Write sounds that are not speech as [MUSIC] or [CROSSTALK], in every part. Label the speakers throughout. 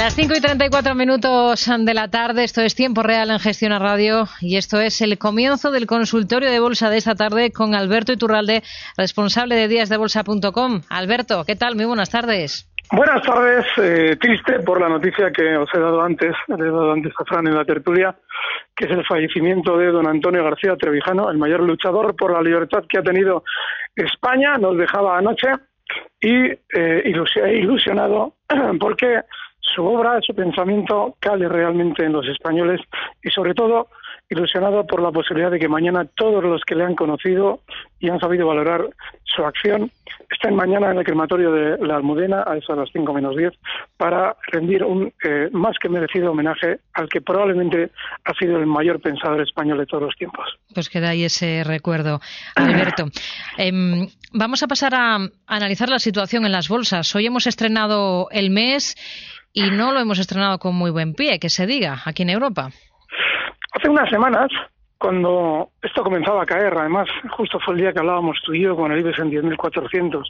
Speaker 1: Las 5 y 34 minutos de la tarde, esto es Tiempo Real en Gestión a Radio y esto es el comienzo del consultorio de bolsa de esta tarde con Alberto Iturralde, responsable de díasdebolsa.com. Alberto, ¿qué tal? Muy buenas tardes.
Speaker 2: Buenas tardes, eh, triste por la noticia que os he dado antes, he dado antes a Fran en la tertulia, que es el fallecimiento de don Antonio García Trevijano, el mayor luchador por la libertad que ha tenido España, nos dejaba anoche y eh, ilusionado [CLEARS THROAT] porque su obra, su pensamiento cale realmente en los españoles y sobre todo ilusionado por la posibilidad de que mañana todos los que le han conocido y han sabido valorar su acción estén mañana en el crematorio de la Almudena a eso las 5 menos 10 para rendir un eh, más que merecido homenaje al que probablemente ha sido el mayor pensador español de todos los tiempos.
Speaker 1: Pues queda ahí ese recuerdo, Alberto. [CLEARS THROAT] Em, vamos a pasar a analizar la situación en las bolsas. Hoy hemos estrenado el mes y no lo hemos estrenado con muy buen pie, que se diga, aquí en Europa.
Speaker 2: Hace unas semanas, cuando esto comenzaba a caer, además, justo fue el día que hablábamos tú y yo con el IBEX en 10.400,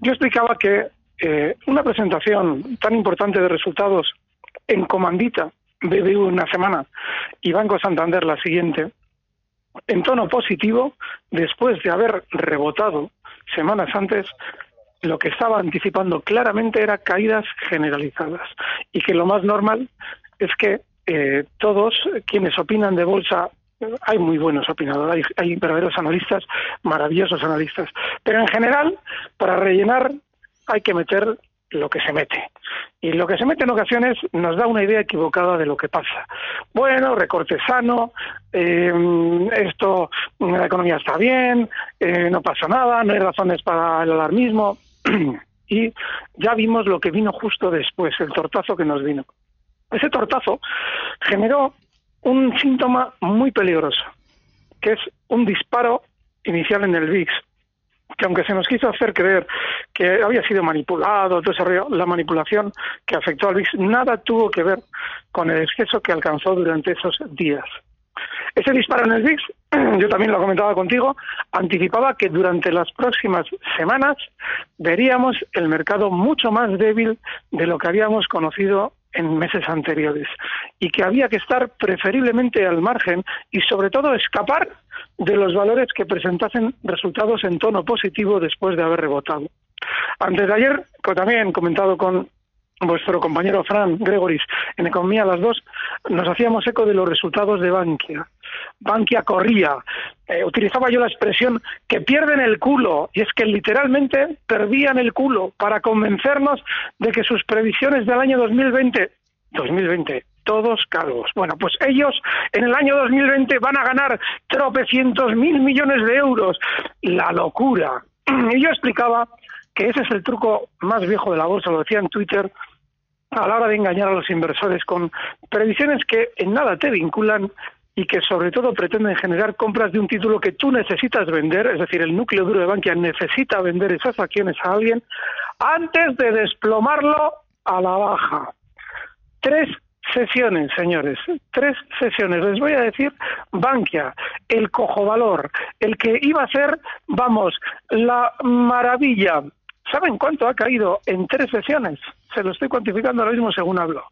Speaker 2: yo explicaba que eh, una presentación tan importante de resultados en comandita, BBU una semana y Banco Santander la siguiente, en tono positivo, después de haber rebotado semanas antes, lo que estaba anticipando claramente era caídas generalizadas y que lo más normal es que eh, todos quienes opinan de bolsa hay muy buenos opinadores, hay, hay, verdaderos analistas, maravillosos analistas, pero en general, para rellenar hay que meter lo que se mete. Y lo que se mete en ocasiones nos da una idea equivocada de lo que pasa. Bueno, recorte sano, eh, esto, la economía está bien, eh, no pasa nada, no hay razones para el alarmismo. [CLEARS THROAT] y ya vimos lo que vino justo después, el tortazo que nos vino. Ese tortazo generó un síntoma muy peligroso, que es un disparo inicial en el VIX, que aunque se nos quiso hacer creer que había sido manipulado, todo la manipulación que afectó al VIX, nada tuvo que ver con el exceso que alcanzó durante esos días. Ese disparo en el VIX, [CLEARS THROAT] yo también lo comentaba contigo, anticipaba que durante las próximas semanas veríamos el mercado mucho más débil de lo que habíamos conocido en meses anteriores y que había que estar preferiblemente al margen y sobre todo escapar de los valores que presentasen resultados en tono positivo después de haber rebotado. Antes de ayer, también comentado con vuestro compañero Fran Gregoris en Economía las dos, nos hacíamos eco de los resultados de Bankia. Bankia corría, eh, utilizaba yo la expresión que pierden el culo, y es que literalmente perdían el culo para convencernos de que sus previsiones del año 2020, 2020, todos calvos. Bueno, pues ellos en el año 2020 van a ganar tropecientos mil millones de euros. La locura. [CLEARS THROAT] Y yo explicaba que ese es el truco más viejo de la bolsa, lo decía en Twitter, a la hora de engañar a los inversores con previsiones que en nada te vinculan y que sobre todo pretenden generar compras de un título que tú necesitas vender, es decir, el núcleo duro de Bankia necesita vender esas acciones a alguien antes de desplomarlo a la baja. Tres sesiones, señores, tres sesiones. Les voy a decir Bankia, el cojo valor, el que iba a ser, vamos, la maravilla ¿Saben cuánto ha caído en tres sesiones? Se lo estoy cuantificando ahora mismo según hablo.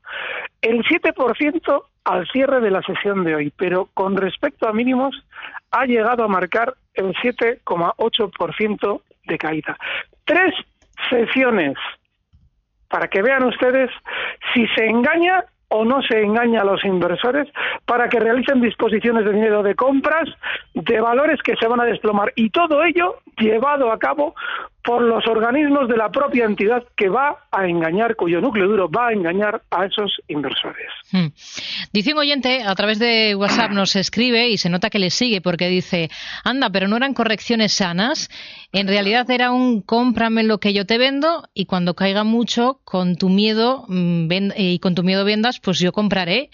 Speaker 2: El 7% al cierre de la sesión de hoy, pero con respecto a mínimos ha llegado a marcar el 7,8% de caída. Tres sesiones. Para que vean ustedes si se engaña o no se engaña a los inversores para que realicen disposiciones de dinero de compras de valores que se van a desplomar y todo ello llevado a cabo por los organismos de la propia entidad que va a engañar, cuyo núcleo duro va a engañar a esos inversores. Hmm.
Speaker 1: Oyente, a través de WhatsApp nos escribe y se nota que le sigue porque dice, anda, pero no eran correcciones sanas, en realidad era un cómprame lo que yo te vendo y cuando caiga mucho, con tu miedo mm, y con tu miedo vendas, pues yo compraré.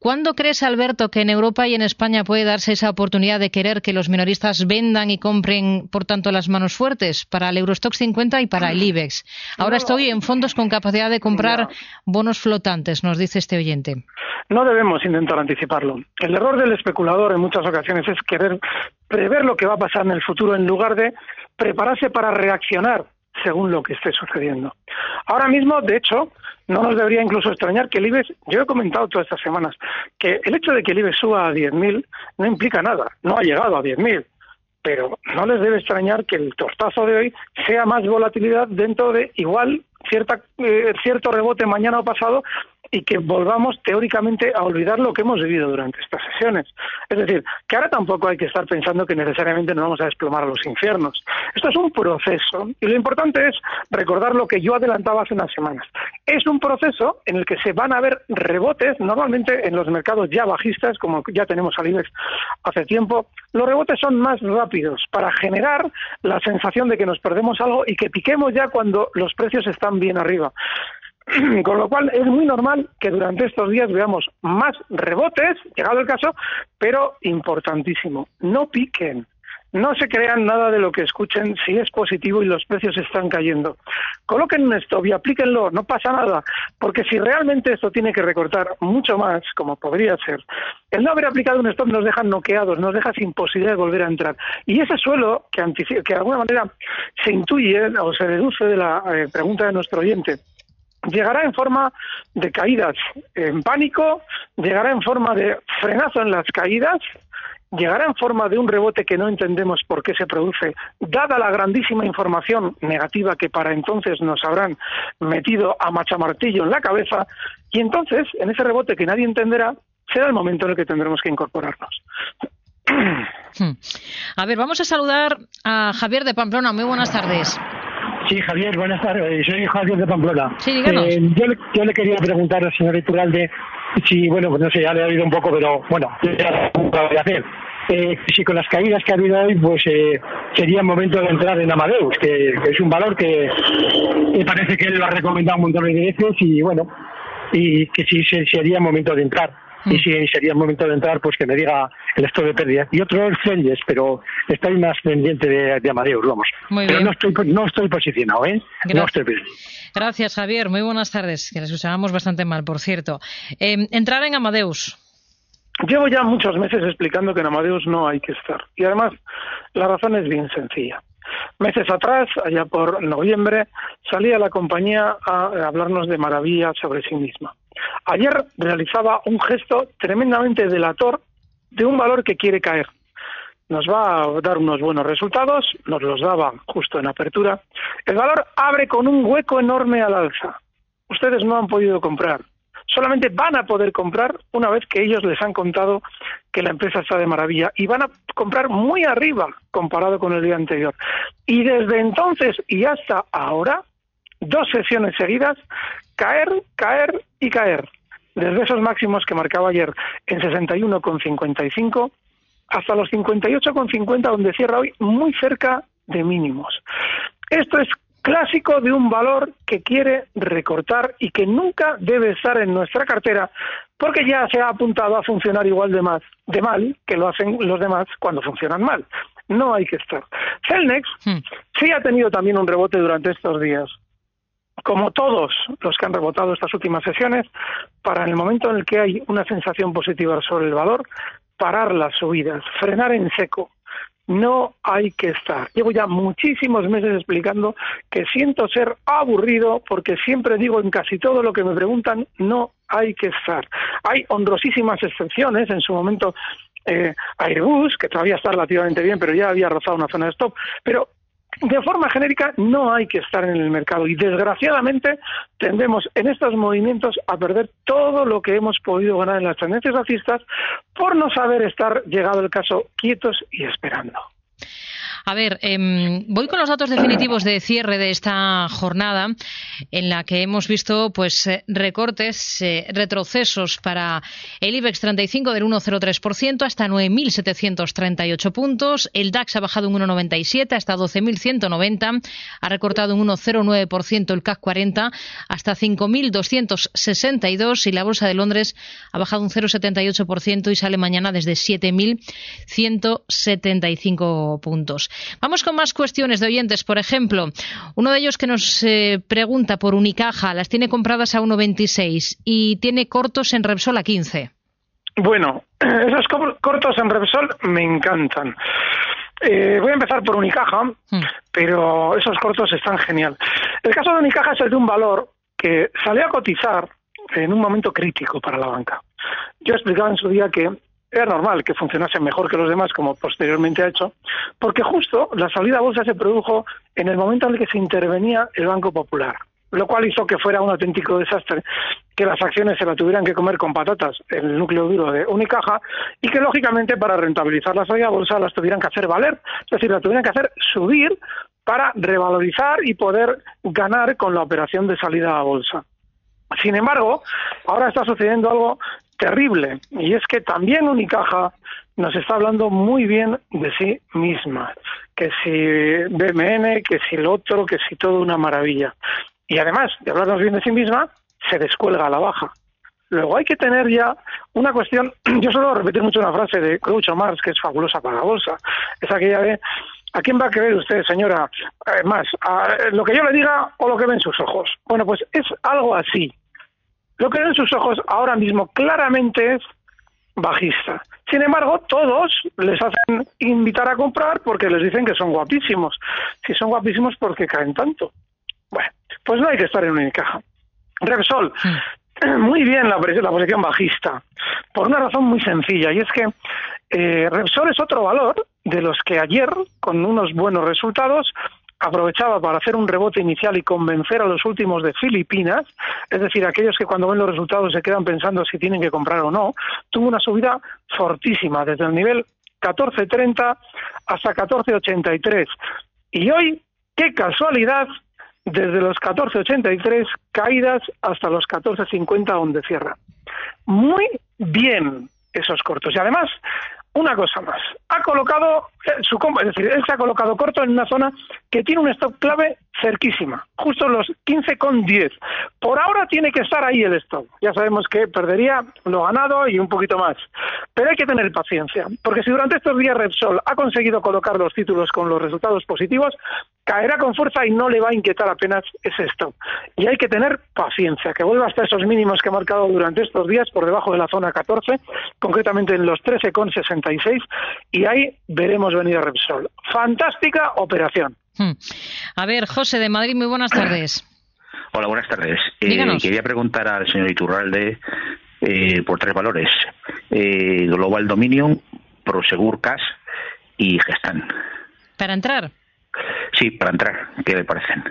Speaker 1: ¿Cuándo crees, Alberto, que en Europa y en España puede darse esa oportunidad de querer que los minoristas vendan y compren, por tanto, las manos fuertes para el Eurostock 50 y para el IBEX? Ahora estoy en fondos con capacidad de comprar bonos flotantes, nos dice este oyente.
Speaker 2: No debemos intentar anticiparlo. El error del especulador en muchas ocasiones es querer prever lo que va a pasar en el futuro en lugar de prepararse para reaccionar según lo que esté sucediendo. Ahora mismo, de hecho, no nos debería incluso extrañar que el IBEX, yo he comentado todas estas semanas, que el hecho de que el IBEX suba a 10.000 no implica nada, no ha llegado a 10.000, pero no les debe extrañar que el tortazo de hoy sea más volatilidad dentro de igual cierta, eh, cierto rebote mañana o pasado y que volvamos teóricamente a olvidar lo que hemos vivido durante estas sesiones. Es decir, que ahora tampoco hay que estar pensando que necesariamente nos vamos a desplomar a los infiernos. Esto es un proceso y lo importante es recordar lo que yo adelantaba hace unas semanas. Es un proceso en el que se van a ver rebotes, normalmente en los mercados ya bajistas, como ya tenemos al IBEX hace tiempo, los rebotes son más rápidos para generar la sensación de que nos perdemos algo y que piquemos ya cuando los precios están bien arriba. [CLEARS THROAT] Con lo cual es muy normal que durante estos días veamos más rebotes, llegado el caso, pero importantísimo, no piquen. No se crean nada de lo que escuchen si es positivo y los precios están cayendo. Coloquen un stop y aplíquenlo, no pasa nada, porque si realmente esto tiene que recortar mucho más, como podría ser, el no haber aplicado un stop nos deja noqueados, nos deja sin posibilidad de volver a entrar. Y ese suelo, que, que de alguna manera se intuye o se deduce de la eh, pregunta de nuestro oyente, llegará en forma de caídas en pánico, llegará en forma de frenazo en las caídas, llegará en forma de un rebote que no entendemos por qué se produce, dada la grandísima información negativa que para entonces nos habrán metido a machamartillo en la cabeza, y entonces, en ese rebote que nadie entenderá, será el momento en el que tendremos que incorporarnos.
Speaker 1: Hmm. A ver, vamos a saludar a Javier de Pamplona. Muy buenas tardes.
Speaker 3: Sí, Javier, buenas tardes. Soy Javier de Pamplona.
Speaker 1: Sí, eh,
Speaker 3: yo, le quería preguntar al señor Iturralde si, bueno, pues no sé, ya le he oído un poco, pero bueno, ya lo voy a hacer. Eh, si con las caídas que ha habido hoy, pues eh, sería momento de entrar en Amadeus, que, es un valor que me parece que él lo ha recomendado un montón de veces y bueno, y que sí sería momento de entrar y mm. si sería el momento de entrar, pues que me diga el estado de pérdida. Y otro es Celles, pero estoy más pendiente de, de Amadeus, vamos. pero no estoy no estoy posicionado, ¿eh? No estoy
Speaker 1: Gracias, Javier. Muy buenas tardes, que les usábamos bastante mal, por cierto. Eh, entrar en Amadeus.
Speaker 2: Llevo ya muchos meses explicando que en Amadeus no hay que estar. Y además, la razón es bien sencilla. Meses atrás, allá por noviembre, salía la compañía a hablarnos de maravillas sobre sí misma. Ayer realizaba un gesto tremendamente delator de un valor que quiere caer. Nos va a dar unos buenos resultados, nos los daba justo en apertura. El valor abre con un hueco enorme al alza. Ustedes no han podido comprar. Solamente van a poder comprar una vez que ellos les han contado que la empresa está de maravilla y van a comprar muy arriba comparado con el día anterior. Y desde entonces y hasta ahora, dos sesiones seguidas, caer, caer y caer. Desde esos máximos que marcaba ayer en 61,55 hasta los 58,50 donde cierra hoy muy cerca de mínimos. Esto es clásico de un valor que quiere recortar y que nunca debe estar en nuestra cartera porque ya se ha apuntado a funcionar igual de, más, de mal que lo hacen los demás cuando funcionan mal. No hay que estar. Celnex hmm. sí ha tenido también un rebote durante estos días como todos los que han rebotado estas últimas sesiones, para el momento en el que hay una sensación positiva sobre el valor, parar las subidas, frenar en seco. No hay que estar. Llevo ya muchísimos meses explicando que siento ser aburrido porque siempre digo en casi todo lo que me preguntan, no hay que estar. Hay honrosísimas excepciones, en su momento eh, Airbus, que todavía está relativamente bien, pero ya había rozado una zona de stop, pero de forma genérica no hay que estar en el mercado y desgraciadamente tendemos en estos movimientos a perder todo lo que hemos podido ganar en las tendencias alcistas por no saber estar, llegado el caso, quietos y esperando.
Speaker 1: A ver, em, voy con los datos definitivos de cierre de esta jornada en la que hemos visto pues eh, recortes, eh, retrocesos para el IBEX 35 del 1,03% hasta 9.738 puntos. El DAX ha bajado un 1,97 hasta 12.190. Ha recortado un 1,09% el CAC 40 hasta 5.262 y la Bolsa de Londres ha bajado un 0,78% y sale mañana desde 7.175 puntos. Vamos con más cuestiones de oyentes. Por ejemplo, uno de ellos que nos eh, pregunta por Unicaja, las tiene compradas a 1,26 y tiene cortos en Repsol a 15.
Speaker 2: Bueno, [CLEARS THROAT] esos cortos en Repsol me encantan. Eh, voy a empezar por Unicaja, hmm. pero esos cortos están genial. El caso de Unicaja es el de un valor que salió a cotizar en un momento crítico para la banca. Yo explicaba en su día que era normal que funcionase mejor que los demás, como posteriormente ha hecho, porque justo la salida a bolsa se produjo en el momento en el que se intervenía el Banco Popular, lo cual hizo que fuera un auténtico desastre, que las acciones se la tuvieran que comer con patatas en el núcleo duro de Unicaja y que lógicamente para rentabilizar la salida a bolsa las tuvieran que hacer valer, es decir, las tuvieran que hacer subir para revalorizar y poder ganar con la operación de salida a bolsa. Sin embargo, ahora está sucediendo algo terrible y es que también Unicaja nos está hablando muy bien de sí misma, que si BMN, que si el otro, que si todo una maravilla. Y además de hablarnos bien de sí misma, se descuelga a la baja. Luego hay que tener ya una cuestión, [CLEARS THROAT] yo suelo repetir mucho una frase de Groucho Marx que es fabulosa para la bolsa, es aquella de ¿A quién va a creer usted, señora? Eh, más, a lo que yo le diga o lo que ven sus ojos. Bueno, pues es algo así. Lo que ven sus ojos ahora mismo claramente es bajista. Sin embargo, todos les hacen invitar a comprar porque les dicen que son guapísimos. Si son guapísimos, ¿por qué caen tanto? Bueno, pues no hay que estar en una caja. Repsol, muy bien la, la, posición bajista, por una razón muy sencilla, y es que eh, Repsol es otro valor de los que ayer, con unos buenos resultados, aprovechaba para hacer un rebote inicial y convencer a los últimos de Filipinas, es decir, aquellos que cuando ven los resultados se quedan pensando si tienen que comprar o no, tuvo una subida fortísima desde el nivel 14.30 hasta 14.83. Y hoy, qué casualidad, desde los 14.83 caídas hasta los 14.50 donde cierra. Muy bien esos cortos. Y además, una cosa más. Ha colocado eh, su es decir, él se ha colocado corto en una zona que tiene un stop clave cerquísima, justo los 15,10. Por ahora tiene que estar ahí el stop. Ya sabemos que perdería lo ganado y un poquito más. Pero hay que tener paciencia, porque si durante estos días Repsol ha conseguido colocar los títulos con los resultados positivos, caerá con fuerza y no le va a inquietar apenas ese stop. Y hay que tener paciencia, que vuelva hasta esos mínimos que ha marcado durante estos días por debajo de la zona 14, concretamente en los 13,66, y ahí veremos venir a Repsol. Fantástica operación.
Speaker 1: Hmm. A ver, José de Madrid, muy buenas tardes. [COUGHS]
Speaker 4: Hola, buenas tardes. Eh, quería preguntar al señor Iturralde eh, por tres valores. Eh, Global Dominion, Prosegur Cash y Gestan.
Speaker 1: ¿Para entrar?
Speaker 4: Sí, para entrar. ¿Qué le parecen?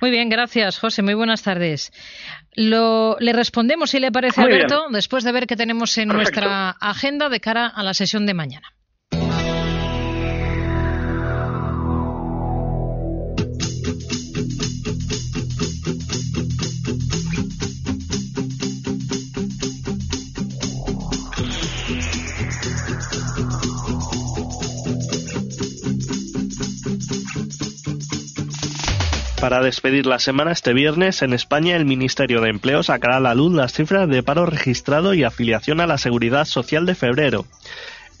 Speaker 1: Muy bien, gracias, José. Muy buenas tardes. Lo, le respondemos, si le parece, Alberto, después de ver qué tenemos en nuestra agenda de cara a la sesión de mañana.
Speaker 5: Para despedir la semana este viernes, en España el Ministerio de Empleo sacará a la luz las cifras de paro registrado y afiliación a la Seguridad Social de febrero.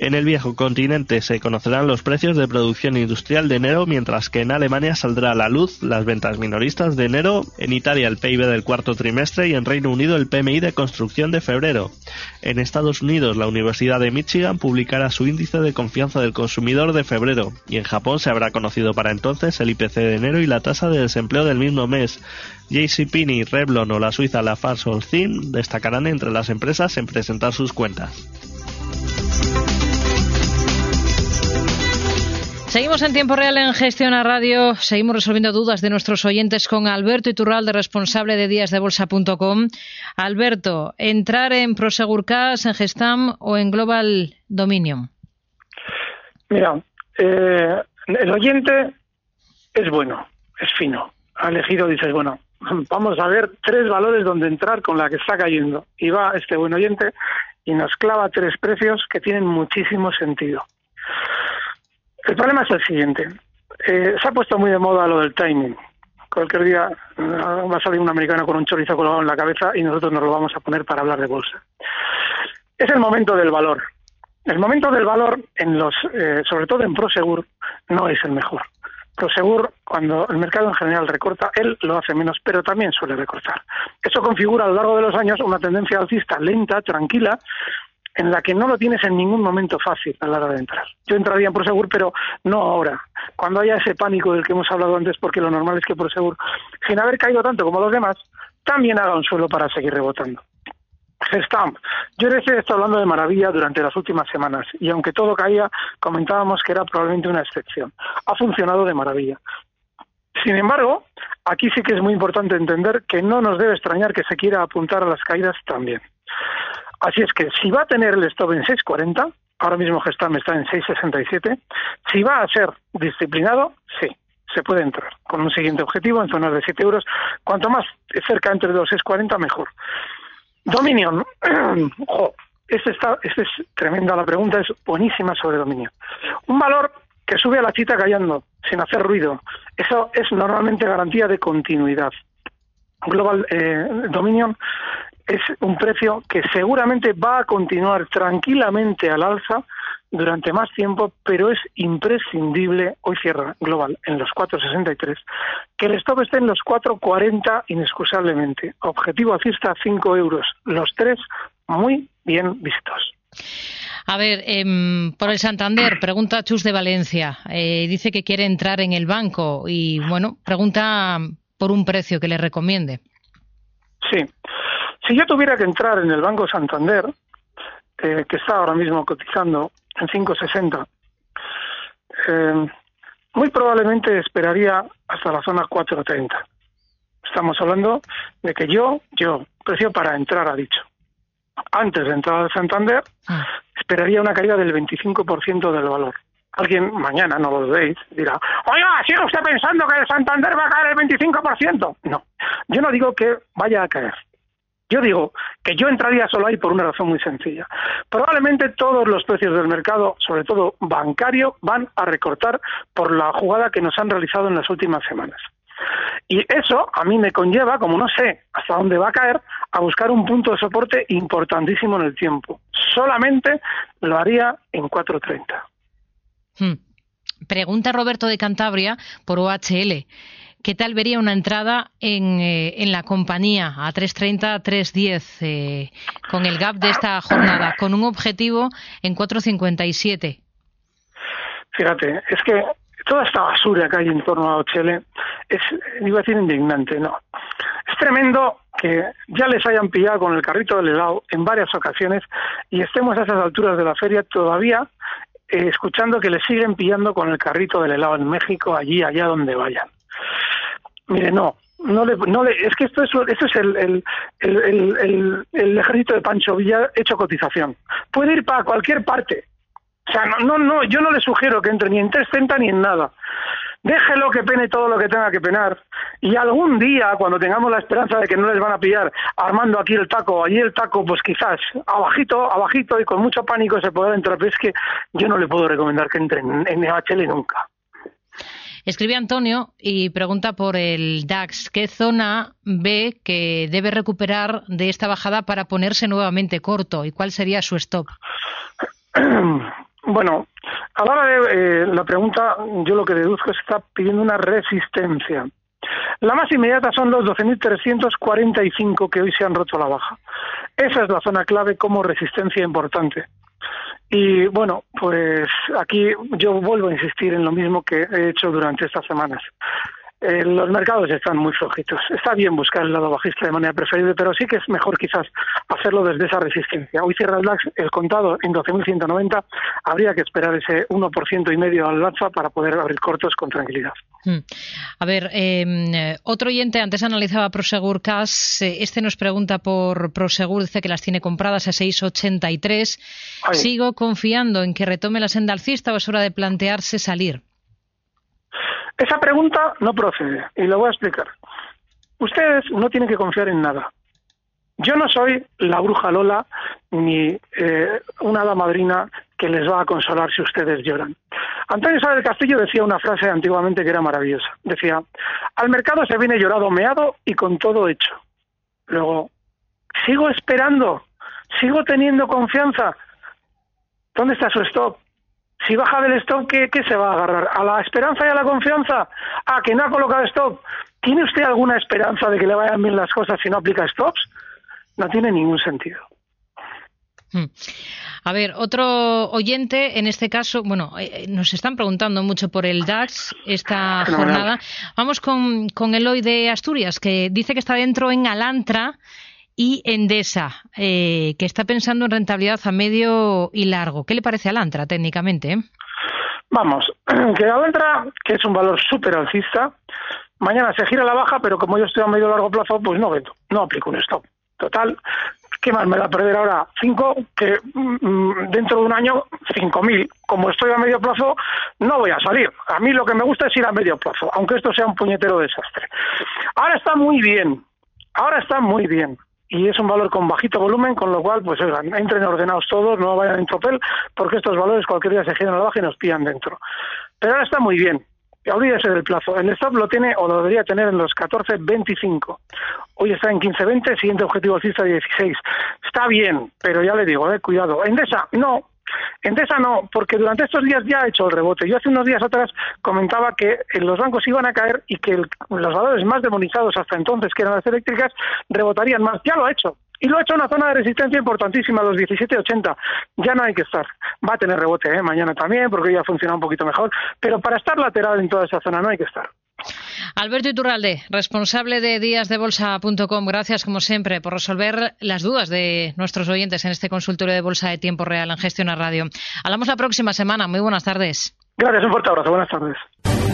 Speaker 5: En el viejo continente se conocerán los precios de producción industrial de enero, mientras que en Alemania saldrá a la luz las ventas minoristas de enero, en Italia el PIB del cuarto trimestre y en Reino Unido el PMI de construcción de febrero. En Estados Unidos la Universidad de Michigan publicará su índice de confianza del consumidor de febrero y en Japón se habrá conocido para entonces el IPC de enero y la tasa de desempleo del mismo mes. JCPenney, Revlon o la suiza Lafarge Holcim destacarán entre las empresas en presentar sus cuentas.
Speaker 1: Seguimos en tiempo real en Gestión a Radio. Seguimos resolviendo dudas de nuestros oyentes con Alberto Iturralde, responsable de díasdebolsa.com. Alberto, ¿entrar en Prosegurcas, en Gestam o en Global Dominion?
Speaker 2: Mira, eh, el oyente es bueno, es fino. Ha elegido, dices, bueno, vamos a ver tres valores donde entrar con la que está cayendo. Y va este buen oyente y nos clava tres precios que tienen muchísimo sentido. El problema es el siguiente. Eh, se ha puesto muy de moda lo del timing. Cualquier día eh, va a salir un americano con un chorizo colgado en la cabeza y nosotros nos lo vamos a poner para hablar de bolsa. Es el momento del valor. El momento del valor, en los, eh, sobre todo en Prosegur, no es el mejor. Prosegur, cuando el mercado en general recorta, él lo hace menos, pero también suele recortar. Eso configura a lo largo de los años una tendencia alcista lenta, tranquila, en la que no lo tienes en ningún momento fácil a la hora de entrar. Yo entraría en Prosegur, pero no ahora. Cuando haya ese pánico del que hemos hablado antes, porque lo normal es que Prosegur, sin haber caído tanto como los demás, también haga un suelo para seguir rebotando. Gestamp. Yo les he estado hablando de maravilla durante las últimas semanas y aunque todo caía, comentábamos que era probablemente una excepción. Ha funcionado de maravilla. Sin embargo, aquí sí que es muy importante entender que no nos debe extrañar que se quiera apuntar a las caídas también. Así es que si va a tener el stop en 6.40, ahora mismo Gestamp está en 6.67, si va a ser disciplinado, sí, se puede entrar con un siguiente objetivo en zonas de 7 euros. Cuanto más cerca entre los 6.40, mejor. Dominion. [CLEARS THROAT] Ojo, este, este es tremenda la pregunta, es buenísima sobre Dominion. Un valor que sube a la chita callando, sin hacer ruido. Eso es normalmente garantía de continuidad. Global eh, Dominion es un precio que seguramente va a continuar tranquilamente al alza durante más tiempo, pero es imprescindible, hoy cierra Global en los 4.63, que el stop esté en los 4.40 inexcusablemente. Objetivo alcista 5 euros. Los tres muy bien vistos.
Speaker 1: A ver, em, por el Santander, pregunta Chus de Valencia. Eh, dice que quiere entrar en el banco y, bueno, pregunta por un precio que le recomiende.
Speaker 2: Sí. Si yo tuviera que entrar en el Banco Santander, eh, que está ahora mismo cotizando en 560. Eh, muy probablemente esperaría hasta la zona 430. Estamos hablando de que yo, yo, precio para entrar, ha dicho. Antes de entrar al Santander, ah. esperaría una caída del 25% del valor. Alguien mañana, no lo veis, dirá, oiga, ¿sigue usted pensando que el Santander va a caer el 25%? No, yo no digo que vaya a caer. Yo digo que yo entraría solo ahí por una razón muy sencilla. Probablemente todos los precios del mercado, sobre todo bancario, van a recortar por la jugada que nos han realizado en las últimas semanas. Y eso a mí me conlleva, como no sé hasta dónde va a caer, a buscar un punto de soporte importantísimo en el tiempo. Solamente lo haría en 4.30.
Speaker 1: Hmm. Pregunta Roberto de Cantabria por OHL. ¿Qué tal vería una entrada en, eh, en la compañía a 3.30, 3.10 eh, con el gap de esta jornada, con un objetivo en 4.57?
Speaker 2: Fíjate, es que toda esta basura que hay en torno a Ochele es, iba a decir, indignante, ¿no? Es tremendo que ya les hayan pillado con el carrito del helado en varias ocasiones y estemos a esas alturas de la feria todavía eh, escuchando que les siguen pillando con el carrito del helado en México, allí, allá donde vayan. Mire, no, no le, no le, es que esto es, esto es el, el, el, el, ejército de Pancho Villa hecho cotización. Puede ir para cualquier parte. O sea, no, no, no, yo no le sugiero que entre ni en 330 ni en nada. Déjelo que pene todo lo que tenga que penar. Y algún día, cuando tengamos la esperanza de que no les van a pillar armando aquí el taco, allí el taco, pues quizás abajito, abajito y con mucho pánico se podrá entrar. Pero es que yo no le puedo recomendar que entre en, en nunca.
Speaker 1: Escribe Antonio y pregunta por el DAX. ¿Qué zona ve que debe recuperar de esta bajada para ponerse nuevamente corto? ¿Y cuál sería su stop?
Speaker 2: Bueno, a la hora de eh, la pregunta, yo lo que deduzco es que está pidiendo una resistencia. La más inmediata son los 12.345 que hoy se han roto la baja. Esa es la zona clave como resistencia importante. Y bueno, pues aquí yo vuelvo a insistir en lo mismo que he hecho durante estas semanas. Eh, los mercados están muy flojitos. Está bien buscar el lado bajista de manera preferible, pero sí que es mejor quizás hacerlo desde esa resistencia. Hoy cierra el DAX el contado en 12.190. Habría que esperar ese 1% y medio al alza para poder abrir cortos con tranquilidad. Hmm.
Speaker 1: A ver, em, otro oyente antes analizaba Prosegur Cash. Eh, este nos pregunta por Prosegur, dice que las tiene compradas a 6,83. Sigo confiando en que retome la senda alcista o es hora de plantearse salir.
Speaker 2: Esa pregunta no procede y lo voy a explicar. Ustedes no tienen que confiar en nada. Yo no soy la bruja Lola ni eh, una hada madrina que les va a consolar si ustedes lloran. Antonio Isabel Castillo decía una frase antiguamente que era maravillosa. Decía, al mercado se viene llorado, meado y con todo hecho. Luego, sigo esperando, sigo teniendo confianza. ¿Dónde está su stop? Si baja del stop, ¿qué, ¿qué, se va a agarrar? ¿A la esperanza y a la confianza? ¿A que no ha colocado stop? ¿Tiene usted alguna esperanza de que le vayan bien las cosas si no aplica stops? No tiene ningún sentido.
Speaker 1: Hmm. A ver, otro oyente, en este caso, bueno, eh, nos están preguntando mucho por el DAX esta jornada. Vamos con, con Eloy de Asturias, que dice que está dentro en Alantra y Endesa, eh, que está pensando en rentabilidad a medio y largo. ¿Qué le parece a Alantra técnicamente?
Speaker 2: Vamos, [CLEARS THROAT] que Alantra, que es un valor súper alcista, mañana se gira la baja, pero como yo estoy a medio y largo plazo, pues no vendo, no aplico un stop. Total, ¿qué más me da perder ahora? Cinco, que mm, dentro de un año, cinco mil. Como estoy a medio plazo, no voy a salir. A mí lo que me gusta es ir a medio plazo, aunque esto sea un puñetero desastre. Ahora está muy bien, ahora está muy bien. Y es un valor con bajito volumen, con lo cual, pues oigan, entren ordenados todos, no vayan en tropel, porque estos valores cualquier día se giran a la baja y nos pillan dentro. Pero ahora está muy bien olvídese del plazo. El stop lo tiene o lo debería tener en los 14.25. Hoy está en 15.20, siguiente objetivo alcista 16. Está bien, pero ya le digo, eh, cuidado. Endesa, no. Endesa no, porque durante estos días ya ha hecho el rebote. Yo hace unos días atrás comentaba que los bancos iban a caer y que los valores más demonizados hasta entonces, que eran las eléctricas, rebotarían más. Ya lo ha hecho. Y lo ha hecho en una zona de resistencia importantísima, los 17.80. Ya no hay que estar. Va a tener rebote ¿eh? mañana también, porque ya funciona un poquito mejor. Pero para estar lateral en toda esa zona no hay que estar.
Speaker 1: Alberto Iturralde, responsable de díasdebolsa.com, gracias como siempre por resolver las dudas de nuestros oyentes en este consultorio de bolsa de tiempo real en Gestión a Radio. Hablamos la próxima semana. Muy buenas tardes.
Speaker 2: Gracias, un fuerte abrazo. Buenas tardes.